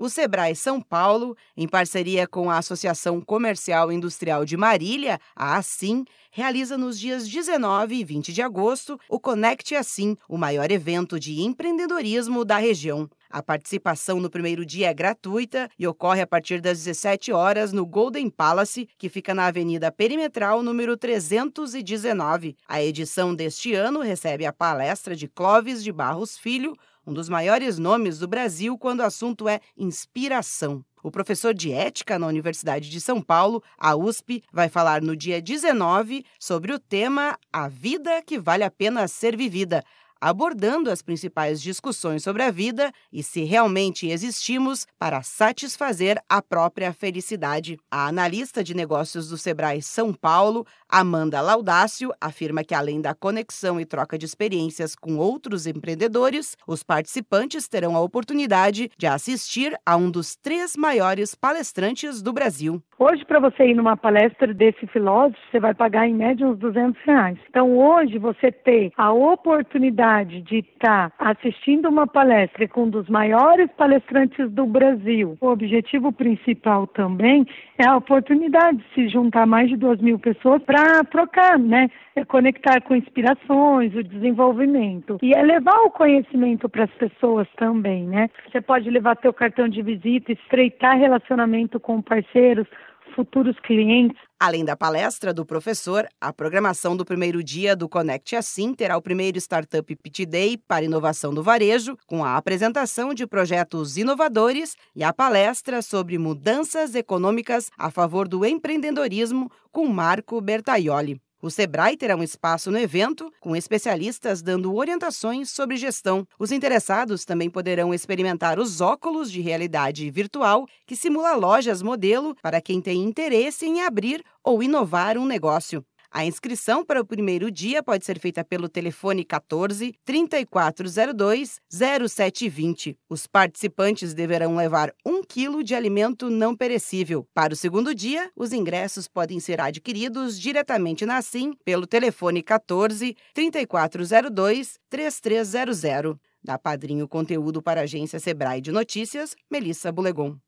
O Sebrae São Paulo, em parceria com a Associação Comercial Industrial de Marília, a ASSIM, realiza nos dias 19 e 20 de agosto o Conecte Assim, o maior evento de empreendedorismo da região. A participação no primeiro dia é gratuita e ocorre a partir das 17 horas no Golden Palace, que fica na Avenida Perimetral, número 319. A edição deste ano recebe a palestra de Clóvis de Barros Filho, um dos maiores nomes do Brasil quando o assunto é inspiração. O professor de ética na Universidade de São Paulo, a USP, vai falar no dia 19 sobre o tema A Vida que Vale a Pena Ser Vivida abordando as principais discussões sobre a vida e se realmente existimos para satisfazer a própria felicidade. A analista de negócios do Sebrae São Paulo, Amanda Laudácio, afirma que além da conexão e troca de experiências com outros empreendedores, os participantes terão a oportunidade de assistir a um dos três maiores palestrantes do Brasil. Hoje, para você ir numa palestra desse filósofo, você vai pagar em média uns 200 reais. Então, hoje, você ter a oportunidade de estar assistindo uma palestra com um dos maiores palestrantes do Brasil, o objetivo principal também é a oportunidade de se juntar mais de duas mil pessoas para trocar, né? É conectar com inspirações, o desenvolvimento. E é levar o conhecimento para as pessoas também, né? Você pode levar teu cartão de visita, estreitar relacionamento com parceiros, futuros clientes. Além da palestra do professor, a programação do primeiro dia do Connect Assim terá o primeiro Startup Pit Day para inovação do varejo, com a apresentação de projetos inovadores e a palestra sobre mudanças econômicas a favor do empreendedorismo com Marco Bertaioli. O Sebrae terá um espaço no evento, com especialistas dando orientações sobre gestão. Os interessados também poderão experimentar os óculos de realidade virtual, que simula lojas modelo para quem tem interesse em abrir ou inovar um negócio. A inscrição para o primeiro dia pode ser feita pelo telefone 14 3402 0720. Os participantes deverão levar um quilo de alimento não perecível. Para o segundo dia, os ingressos podem ser adquiridos diretamente na SIM pelo telefone 14 3402 3300. Da Padrinho Conteúdo para a agência Sebrae de Notícias, Melissa Bulegon.